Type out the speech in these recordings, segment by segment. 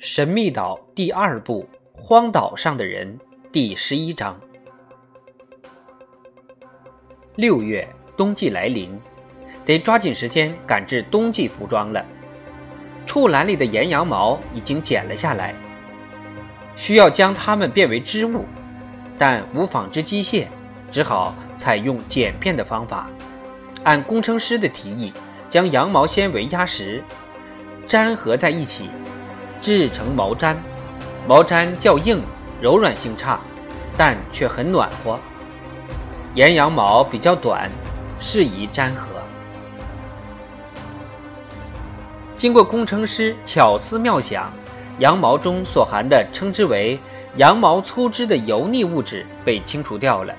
神秘岛第二部《荒岛上的人》第十一章。六月，冬季来临，得抓紧时间赶制冬季服装了。畜栏里的岩羊毛已经剪了下来，需要将它们变为织物，但无纺织机械，只好采用简便的方法，按工程师的提议，将羊毛纤维压实，粘合在一起。制成毛毡，毛毡较硬，柔软性差，但却很暖和。岩羊毛比较短，适宜粘合。经过工程师巧思妙想，羊毛中所含的称之为羊毛粗织的油腻物质被清除掉了。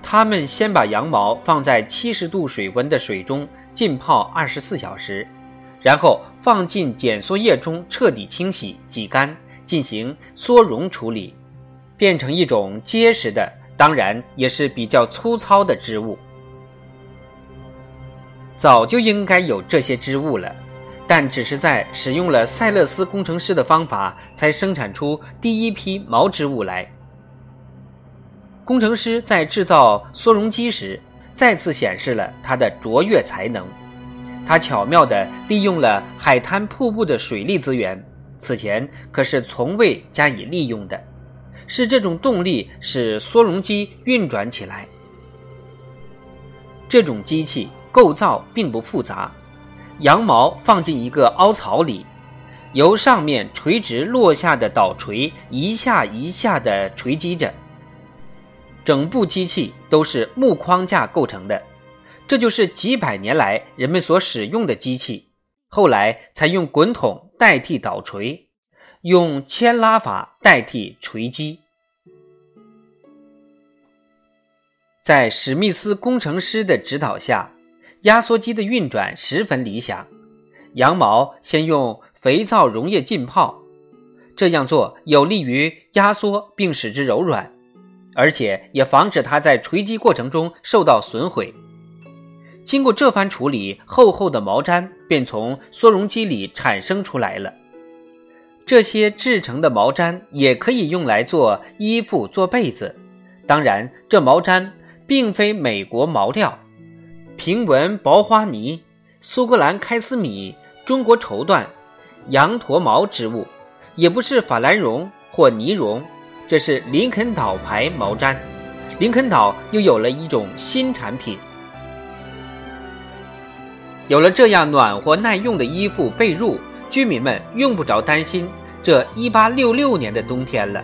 他们先把羊毛放在七十度水温的水中浸泡二十四小时。然后放进减缩液中，彻底清洗、挤干，进行缩绒处理，变成一种结实的，当然也是比较粗糙的织物。早就应该有这些织物了，但只是在使用了塞勒斯工程师的方法，才生产出第一批毛织物来。工程师在制造缩绒机时，再次显示了他的卓越才能。他巧妙地利用了海滩瀑布的水力资源，此前可是从未加以利用的。是这种动力使缩绒机运转起来。这种机器构造并不复杂，羊毛放进一个凹槽里，由上面垂直落下的导锤一下一下地锤击着。整部机器都是木框架构成的。这就是几百年来人们所使用的机器，后来才用滚筒代替导锤，用牵拉法代替锤击。在史密斯工程师的指导下，压缩机的运转十分理想。羊毛先用肥皂溶液浸泡，这样做有利于压缩并使之柔软，而且也防止它在锤击过程中受到损毁。经过这番处理，厚厚的毛毡便从缩绒机里产生出来了。这些制成的毛毡也可以用来做衣服、做被子。当然，这毛毡并非美国毛料、平纹薄花呢、苏格兰开司米、中国绸缎、羊驼毛织物，也不是法兰绒或呢绒，这是林肯岛牌毛毡。林肯岛又有了一种新产品。有了这样暖和耐用的衣服被褥，居民们用不着担心这一八六六年的冬天了。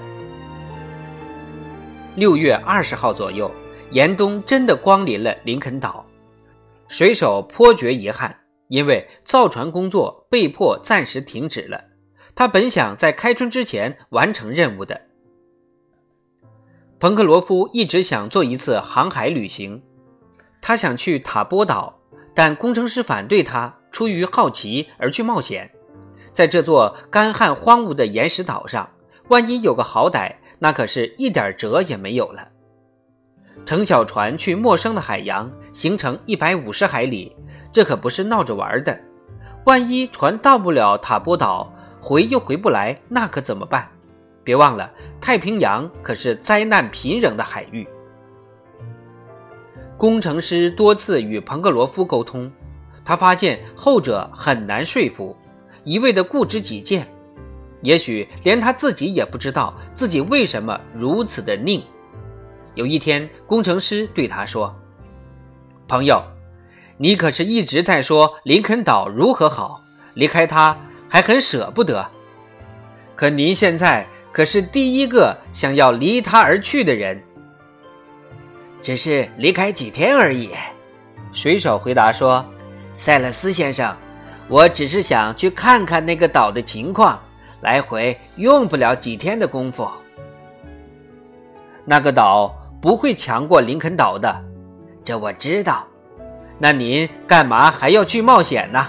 六月二十号左右，严冬真的光临了林肯岛，水手颇觉遗憾，因为造船工作被迫暂时停止了。他本想在开春之前完成任务的。彭克罗夫一直想做一次航海旅行，他想去塔波岛。但工程师反对他出于好奇而去冒险，在这座干旱荒芜的岩石岛上，万一有个好歹，那可是一点辙也没有了。乘小船去陌生的海洋，行程一百五十海里，这可不是闹着玩的。万一船到不了塔波岛，回又回不来，那可怎么办？别忘了，太平洋可是灾难频仍的海域。工程师多次与彭克罗夫沟通，他发现后者很难说服，一味的固执己见，也许连他自己也不知道自己为什么如此的拧。有一天，工程师对他说：“朋友，你可是一直在说林肯岛如何好，离开它还很舍不得，可您现在可是第一个想要离他而去的人。”只是离开几天而已，水手回答说：“塞勒斯先生，我只是想去看看那个岛的情况，来回用不了几天的功夫。那个岛不会强过林肯岛的，这我知道。那您干嘛还要去冒险呢？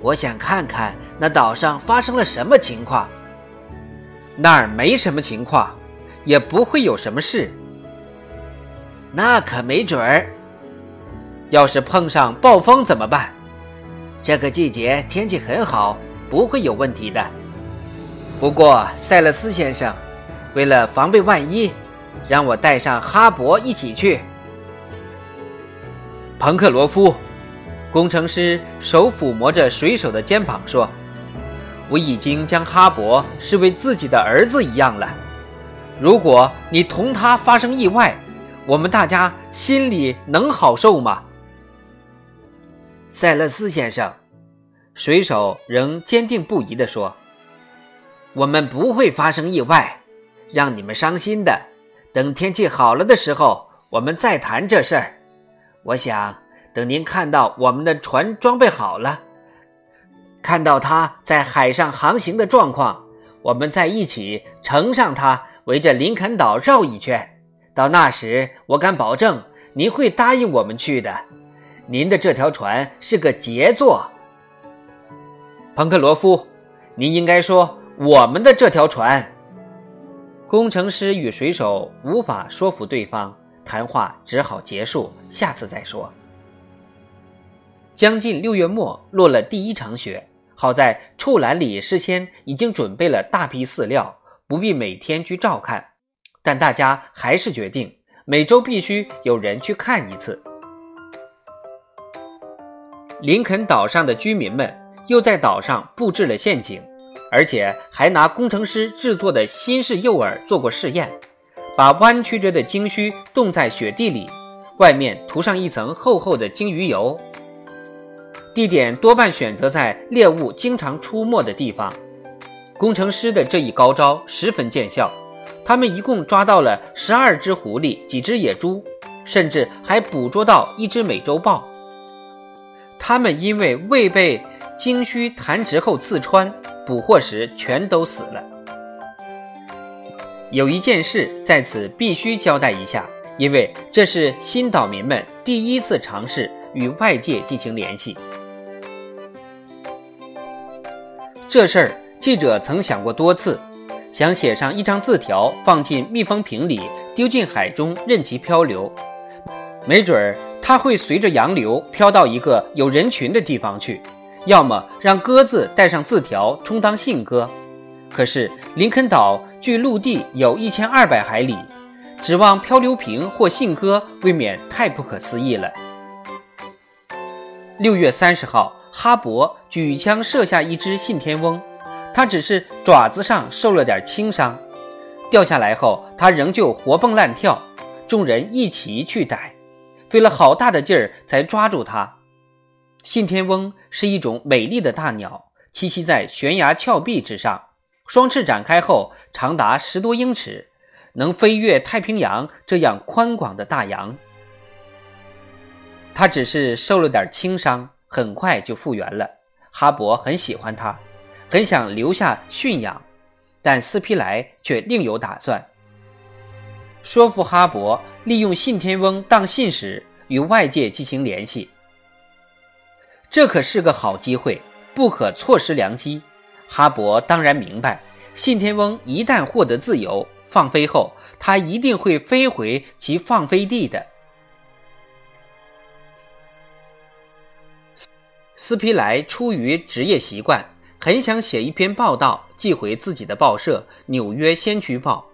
我想看看那岛上发生了什么情况。那儿没什么情况，也不会有什么事。”那可没准儿。要是碰上暴风怎么办？这个季节天气很好，不会有问题的。不过塞勒斯先生，为了防备万一，让我带上哈勃一起去。彭克罗夫，工程师手抚摸着水手的肩膀说：“我已经将哈勃视为自己的儿子一样了。如果你同他发生意外，我们大家心里能好受吗？”塞勒斯先生，水手仍坚定不移地说：“我们不会发生意外，让你们伤心的。等天气好了的时候，我们再谈这事儿。”我想，等您看到我们的船装备好了，看到它在海上航行的状况，我们再一起乘上它，围着林肯岛绕一圈。到那时，我敢保证您会答应我们去的。您的这条船是个杰作，彭克罗夫，您应该说我们的这条船。工程师与水手无法说服对方。谈话只好结束，下次再说。将近六月末，落了第一场雪。好在处栏里事先已经准备了大批饲料，不必每天去照看。但大家还是决定每周必须有人去看一次。林肯岛上的居民们又在岛上布置了陷阱，而且还拿工程师制作的新式诱饵做过试验。把弯曲着的鲸须冻在雪地里，外面涂上一层厚厚的鲸鱼油。地点多半选择在猎物经常出没的地方。工程师的这一高招十分见效，他们一共抓到了十二只狐狸、几只野猪，甚至还捕捉到一只美洲豹。他们因为未被鲸须弹直后刺穿，捕获时全都死了。有一件事在此必须交代一下，因为这是新岛民们第一次尝试与外界进行联系。这事儿记者曾想过多次，想写上一张字条放进密封瓶里，丢进海中任其漂流，没准儿它会随着洋流飘到一个有人群的地方去；要么让鸽子带上字条充当信鸽。可是林肯岛。距陆地有一千二百海里，指望漂流瓶或信鸽，未免太不可思议了。六月三十号，哈勃举枪射下一只信天翁，它只是爪子上受了点轻伤，掉下来后，它仍旧活蹦乱跳。众人一齐去逮，费了好大的劲儿才抓住它。信天翁是一种美丽的大鸟，栖息在悬崖峭壁之上。双翅展开后长达十多英尺，能飞越太平洋这样宽广的大洋。他只是受了点轻伤，很快就复原了。哈勃很喜欢他，很想留下驯养，但斯皮莱却另有打算，说服哈勃利用信天翁当信使与外界进行联系。这可是个好机会，不可错失良机。哈勃当然明白，信天翁一旦获得自由，放飞后，它一定会飞回其放飞地的。斯皮莱出于职业习惯，很想写一篇报道寄回自己的报社《纽约先驱报》。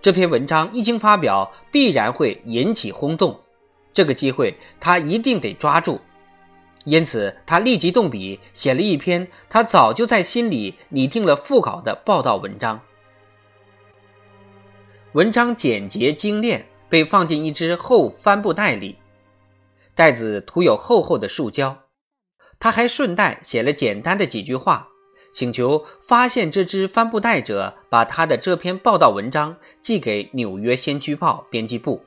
这篇文章一经发表，必然会引起轰动，这个机会他一定得抓住。因此，他立即动笔写了一篇他早就在心里拟定了副稿的报道文章。文章简洁精炼，被放进一只厚帆布袋里，袋子涂有厚厚的树胶。他还顺带写了简单的几句话，请求发现这只帆布袋者把他的这篇报道文章寄给《纽约先驱报》编辑部。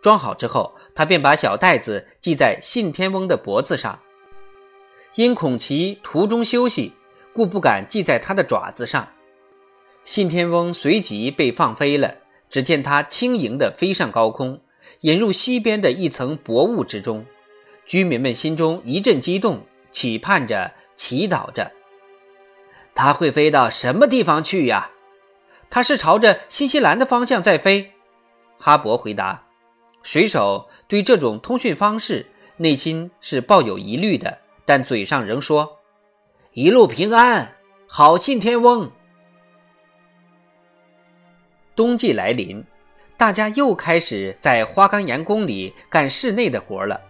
装好之后，他便把小袋子系在信天翁的脖子上。因恐其途中休息，故不敢系在他的爪子上。信天翁随即被放飞了，只见它轻盈地飞上高空，引入西边的一层薄雾之中。居民们心中一阵激动，期盼着，祈祷着。它会飞到什么地方去呀？它是朝着新西兰的方向在飞。哈勃回答。水手对这种通讯方式内心是抱有疑虑的，但嘴上仍说：“一路平安。”好信天翁。冬季来临，大家又开始在花岗岩宫里干室内的活了。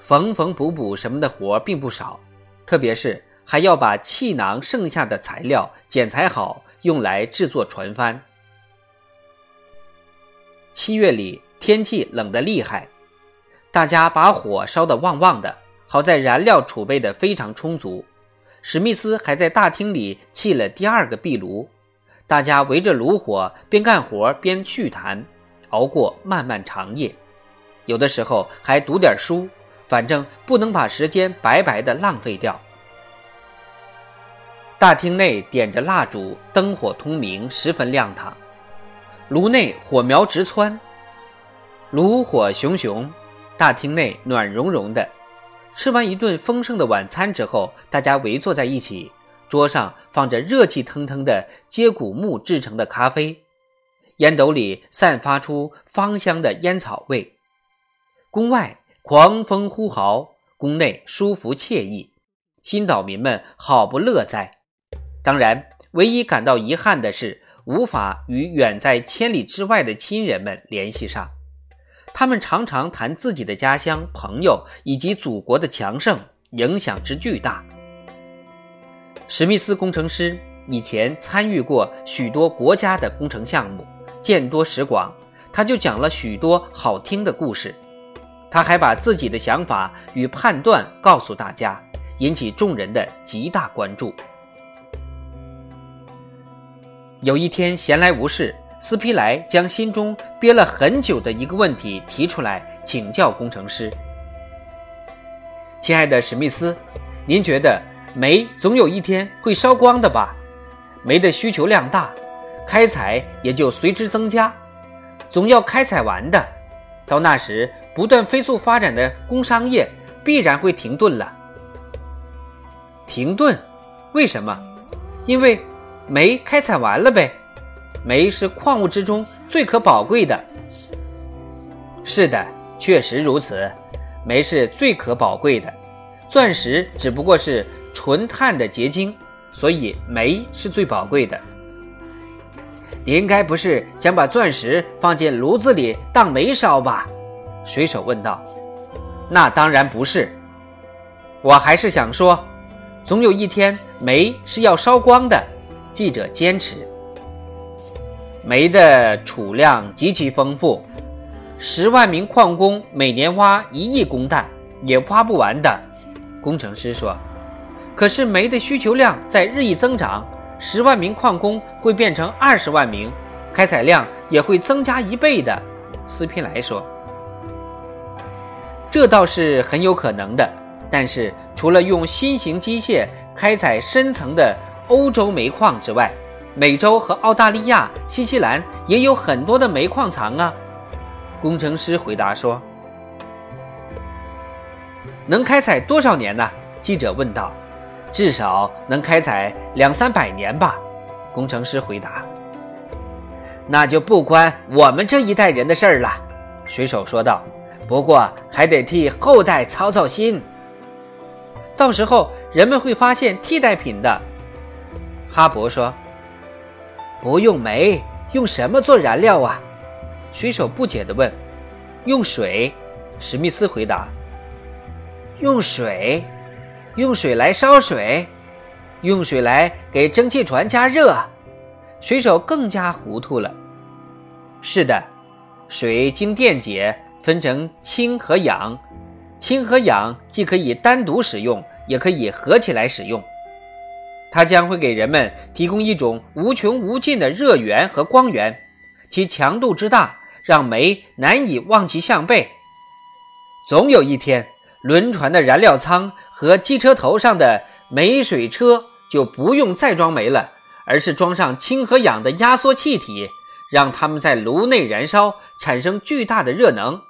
缝缝补补什么的活并不少，特别是还要把气囊剩下的材料剪裁好，用来制作船帆。七月里天气冷得厉害，大家把火烧得旺旺的，好在燃料储备的非常充足。史密斯还在大厅里砌了第二个壁炉。大家围着炉火，边干活边叙谈，熬过漫漫长夜。有的时候还读点书，反正不能把时间白白的浪费掉。大厅内点着蜡烛，灯火通明，十分亮堂。炉内火苗直窜，炉火熊熊，大厅内暖融融的。吃完一顿丰盛的晚餐之后，大家围坐在一起。桌上放着热气腾腾的接骨木制成的咖啡，烟斗里散发出芳香的烟草味。宫外狂风呼号，宫内舒服惬意，新岛民们好不乐哉。当然，唯一感到遗憾的是，无法与远在千里之外的亲人们联系上。他们常常谈自己的家乡、朋友以及祖国的强盛，影响之巨大。史密斯工程师以前参与过许多国家的工程项目，见多识广，他就讲了许多好听的故事。他还把自己的想法与判断告诉大家，引起众人的极大关注。有一天闲来无事，斯皮莱将心中憋了很久的一个问题提出来请教工程师：“亲爱的史密斯，您觉得？”煤总有一天会烧光的吧？煤的需求量大，开采也就随之增加，总要开采完的。到那时，不断飞速发展的工商业必然会停顿了。停顿？为什么？因为煤开采完了呗。煤是矿物之中最可宝贵的。是的，确实如此。煤是最可宝贵的，钻石只不过是。纯碳的结晶，所以煤是最宝贵的。你应该不是想把钻石放进炉子里当煤烧吧？水手问道。那当然不是，我还是想说，总有一天煤是要烧光的。记者坚持。煤的储量极其丰富，十万名矿工每年挖一亿公担也挖不完的。工程师说。可是煤的需求量在日益增长，十万名矿工会变成二十万名，开采量也会增加一倍的。斯皮莱说：“这倒是很有可能的。但是除了用新型机械开采深层的欧洲煤矿之外，美洲和澳大利亚、新西兰也有很多的煤矿藏啊。”工程师回答说：“能开采多少年呢？”记者问道。至少能开采两三百年吧，工程师回答。那就不关我们这一代人的事儿了，水手说道。不过还得替后代操操心。到时候人们会发现替代品的，哈勃说。不用煤，用什么做燃料啊？水手不解地问。用水，史密斯回答。用水。用水来烧水，用水来给蒸汽船加热，水手更加糊涂了。是的，水经电解分成氢和氧，氢和氧既可以单独使用，也可以合起来使用。它将会给人们提供一种无穷无尽的热源和光源，其强度之大，让煤难以望其项背。总有一天，轮船的燃料舱。和机车头上的煤水车就不用再装煤了，而是装上氢和氧的压缩气体，让它们在炉内燃烧，产生巨大的热能。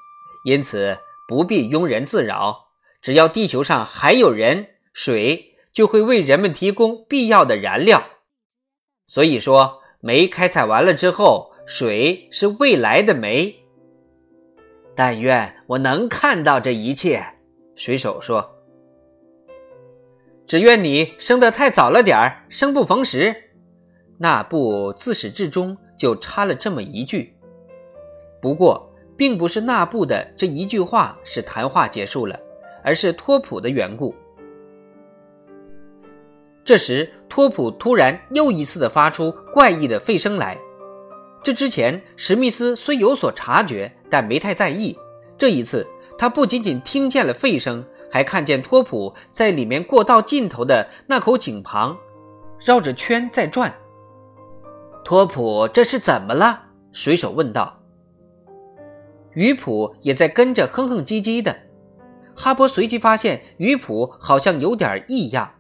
因此不必庸人自扰，只要地球上还有人，水就会为人们提供必要的燃料。所以说，煤开采完了之后，水是未来的煤。但愿我能看到这一切，水手说。只愿你生得太早了点儿，生不逢时。那布自始至终就插了这么一句。不过，并不是那布的这一句话使谈话结束了，而是托普的缘故。这时，托普突然又一次的发出怪异的吠声来。这之前，史密斯虽有所察觉，但没太在意。这一次，他不仅仅听见了吠声，还看见托普在里面过道尽头的那口井旁，绕着圈在转。托普，这是怎么了？水手问道。鱼普也在跟着哼哼唧唧的。哈勃随即发现鱼普好像有点异样。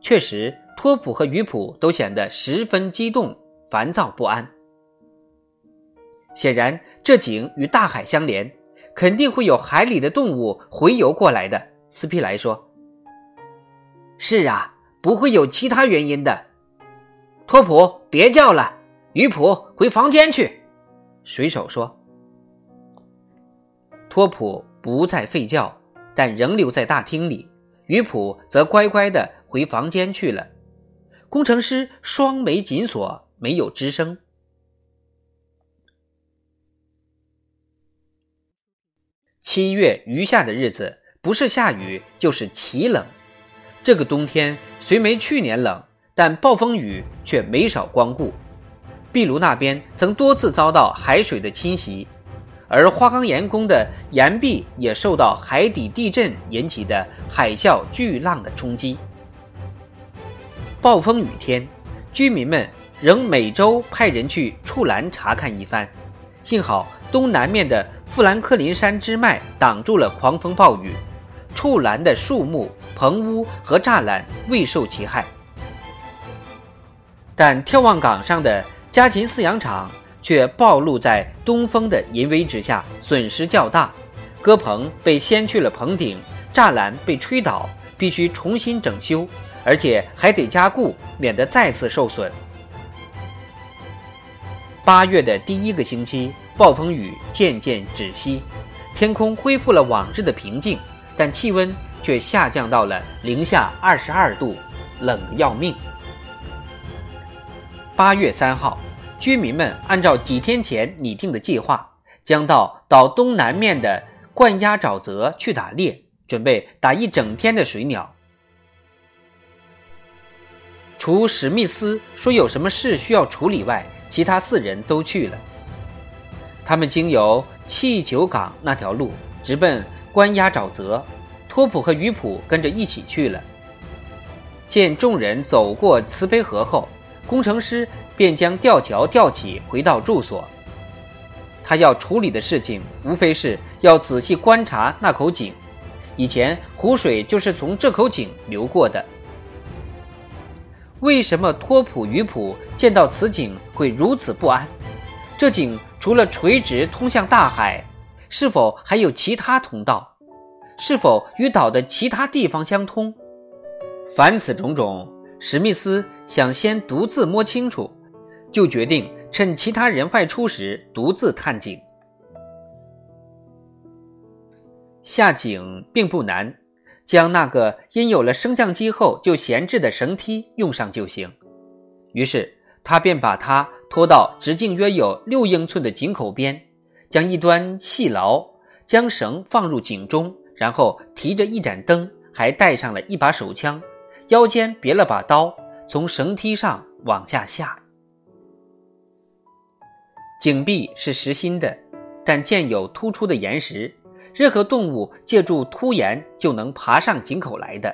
确实，托普和鱼普都显得十分激动、烦躁不安。显然，这井与大海相连，肯定会有海里的动物回游过来的。斯皮莱说：“是啊，不会有其他原因的。”托普，别叫了，鱼普回房间去。”水手说。托普不再吠叫，但仍留在大厅里。鱼普则乖乖的回房间去了。工程师双眉紧锁，没有吱声。七月余下的日子，不是下雨就是奇冷。这个冬天虽没去年冷，但暴风雨却没少光顾。壁炉那边曾多次遭到海水的侵袭。而花岗岩宫的岩壁也受到海底地震引起的海啸巨浪的冲击。暴风雨天，居民们仍每周派人去触栏查看一番。幸好东南面的富兰克林山支脉挡住了狂风暴雨，触栏的树木、棚屋和栅栏未受其害。但眺望岗上的家禽饲养场。却暴露在东风的淫威之下，损失较大。鸽棚被掀去了棚顶，栅栏被吹倒，必须重新整修，而且还得加固，免得再次受损。八月的第一个星期，暴风雨渐渐止息，天空恢复了往日的平静，但气温却下降到了零下二十二度，冷得要命。八月三号。居民们按照几天前拟定的计划，将到岛东南面的灌鸭沼泽去打猎，准备打一整天的水鸟。除史密斯说有什么事需要处理外，其他四人都去了。他们经由气球港那条路直奔关押沼泽，托普和鱼普跟着一起去了。见众人走过慈悲河后，工程师。便将吊桥吊起，回到住所。他要处理的事情，无非是要仔细观察那口井。以前湖水就是从这口井流过的。为什么托普鱼普见到此井会如此不安？这井除了垂直通向大海，是否还有其他通道？是否与岛的其他地方相通？凡此种种，史密斯想先独自摸清楚。就决定趁其他人外出时独自探井。下井并不难，将那个因有了升降机后就闲置的绳梯用上就行。于是他便把它拖到直径约有六英寸的井口边，将一端系牢，将绳放入井中，然后提着一盏灯，还带上了一把手枪，腰间别了把刀，从绳梯上往下下。井壁是实心的，但见有突出的岩石，任何动物借助凸岩就能爬上井口来的。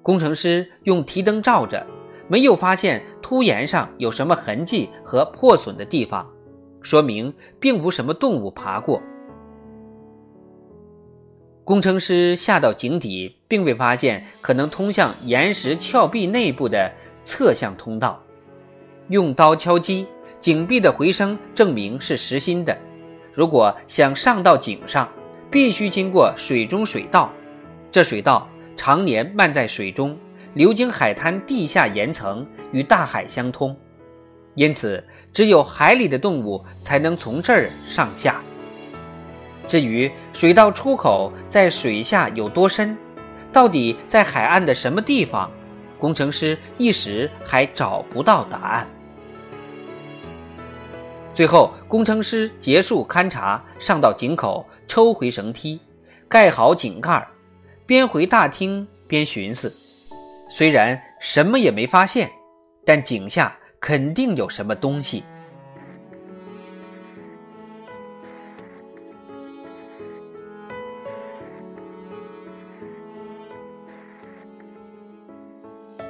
工程师用提灯照着，没有发现凸岩上有什么痕迹和破损的地方，说明并无什么动物爬过。工程师下到井底，并未发现可能通向岩石峭壁内部的侧向通道，用刀敲击。井壁的回声证明是实心的。如果想上到井上，必须经过水中水道，这水道常年漫在水中，流经海滩地下岩层，与大海相通。因此，只有海里的动物才能从这儿上下。至于水道出口在水下有多深，到底在海岸的什么地方？工程师一时还找不到答案。最后，工程师结束勘察，上到井口，抽回绳梯，盖好井盖，边回大厅边寻思。虽然什么也没发现，但井下肯定有什么东西。